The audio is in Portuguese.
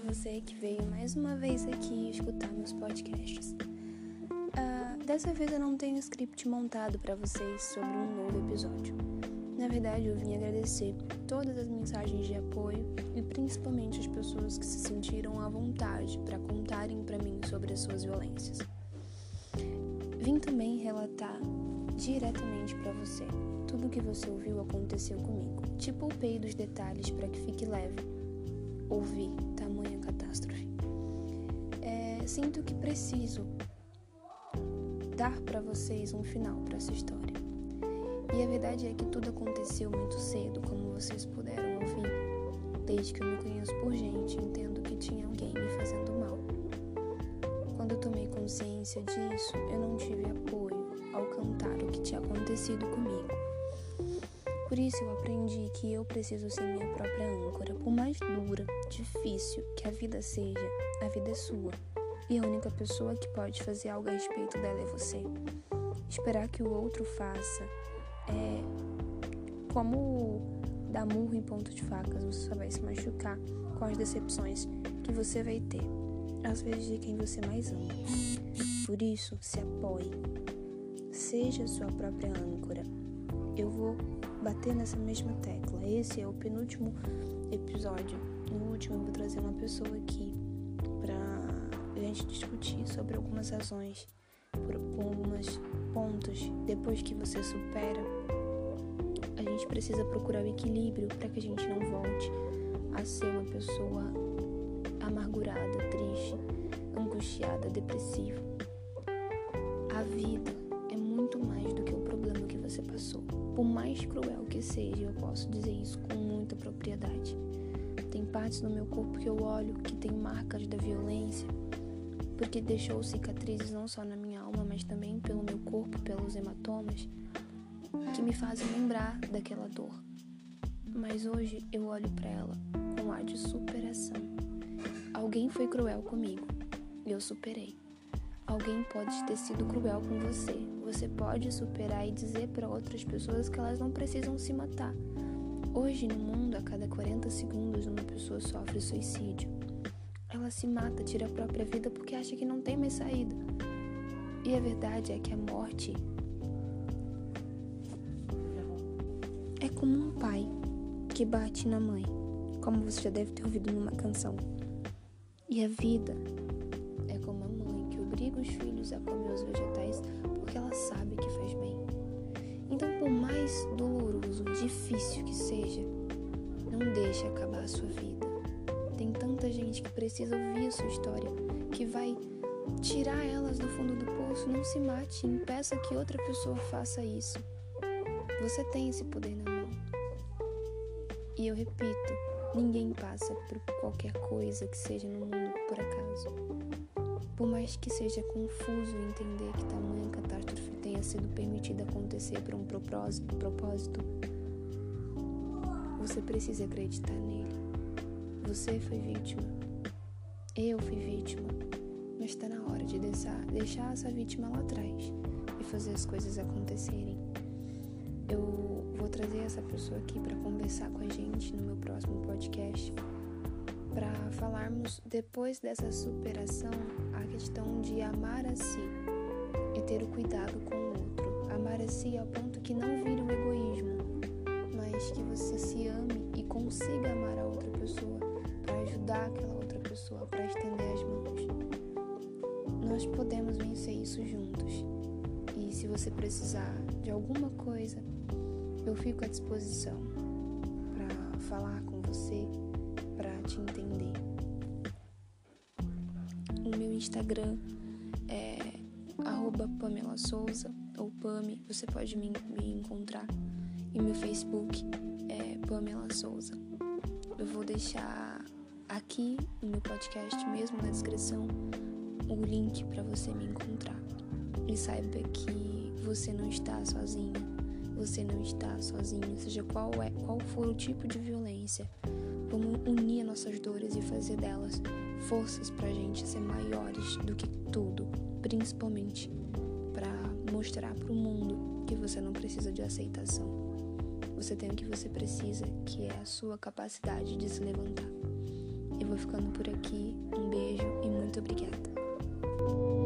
você que veio mais uma vez aqui escutar meus podcasts. Uh, dessa vez eu não tenho script montado para vocês sobre um novo episódio. Na verdade, eu vim agradecer todas as mensagens de apoio e principalmente as pessoas que se sentiram à vontade para contarem para mim sobre as suas violências. Vim também relatar diretamente para você tudo o que você ouviu aconteceu comigo. Te poupei dos detalhes para que fique leve ouvir tamanha catástrofe. É, sinto que preciso dar para vocês um final para essa história. E a verdade é que tudo aconteceu muito cedo, como vocês puderam ouvir. Desde que eu me conheço por gente, entendo que tinha alguém me fazendo mal. Quando eu tomei consciência disso, eu não tive apoio ao cantar o que tinha acontecido comigo. Por isso eu aprendi que eu preciso ser minha própria âncora. Por mais dura, difícil que a vida seja, a vida é sua. E a única pessoa que pode fazer algo a respeito dela é você. Esperar que o outro faça é como dar murro em ponto de facas, você só vai se machucar com as decepções que você vai ter, às vezes de quem você mais ama. Por isso, se apoie. Seja sua própria âncora. Eu vou bater nessa mesma tecla. Esse é o penúltimo episódio. No último, eu vou trazer uma pessoa aqui pra gente discutir sobre algumas razões, por, alguns pontos. Depois que você supera, a gente precisa procurar o equilíbrio para que a gente não volte a ser uma pessoa amargurada, triste, angustiada, depressiva. A vida você passou. Por mais cruel que seja, eu posso dizer isso com muita propriedade. Tem partes do meu corpo que eu olho que tem marcas da violência, porque deixou cicatrizes não só na minha alma, mas também pelo meu corpo, pelos hematomas, que me fazem lembrar daquela dor. Mas hoje eu olho para ela com ar de superação. Alguém foi cruel comigo, eu superei. Alguém pode ter sido cruel com você. Você pode superar e dizer para outras pessoas que elas não precisam se matar. Hoje no mundo, a cada 40 segundos, uma pessoa sofre suicídio. Ela se mata, tira a própria vida porque acha que não tem mais saída. E a verdade é que a morte é como um pai que bate na mãe, como você já deve ter ouvido numa canção. E a vida obriga os filhos a comer os vegetais porque ela sabe que faz bem. Então, por mais doloroso, difícil que seja, não deixe acabar a sua vida. Tem tanta gente que precisa ouvir a sua história, que vai tirar elas do fundo do poço. Não se mate, impeça que outra pessoa faça isso. Você tem esse poder na mão. E eu repito, ninguém passa por qualquer coisa que seja no mundo por acaso. Por mais que seja confuso entender que tamanha catástrofe tenha sido permitida acontecer por um propósito, você precisa acreditar nele. Você foi vítima. Eu fui vítima. Mas está na hora de deixar, deixar essa vítima lá atrás e fazer as coisas acontecerem. Eu vou trazer essa pessoa aqui para conversar com a gente no meu próximo podcast para falarmos depois dessa superação a questão de amar a si e ter o cuidado com o outro. Amar a si ao ponto que não vire um egoísmo, mas que você se ame e consiga amar a outra pessoa para ajudar aquela outra pessoa, para estender as mãos. Nós podemos vencer isso juntos. E se você precisar de alguma coisa, eu fico à disposição para falar com você para te entender. O meu Instagram é Pamela Souza ou Pame, você pode me, me encontrar. E meu Facebook é Pamela Souza. Eu vou deixar aqui no meu podcast, mesmo na descrição, o link para você me encontrar. E saiba que você não está sozinho. Você não está sozinho, seja qual é, qual for o tipo de violência Vamos unir nossas dores e fazer delas forças para a gente ser maiores do que tudo, principalmente para mostrar para o mundo que você não precisa de aceitação. Você tem o que você precisa, que é a sua capacidade de se levantar. Eu vou ficando por aqui. Um beijo e muito obrigada.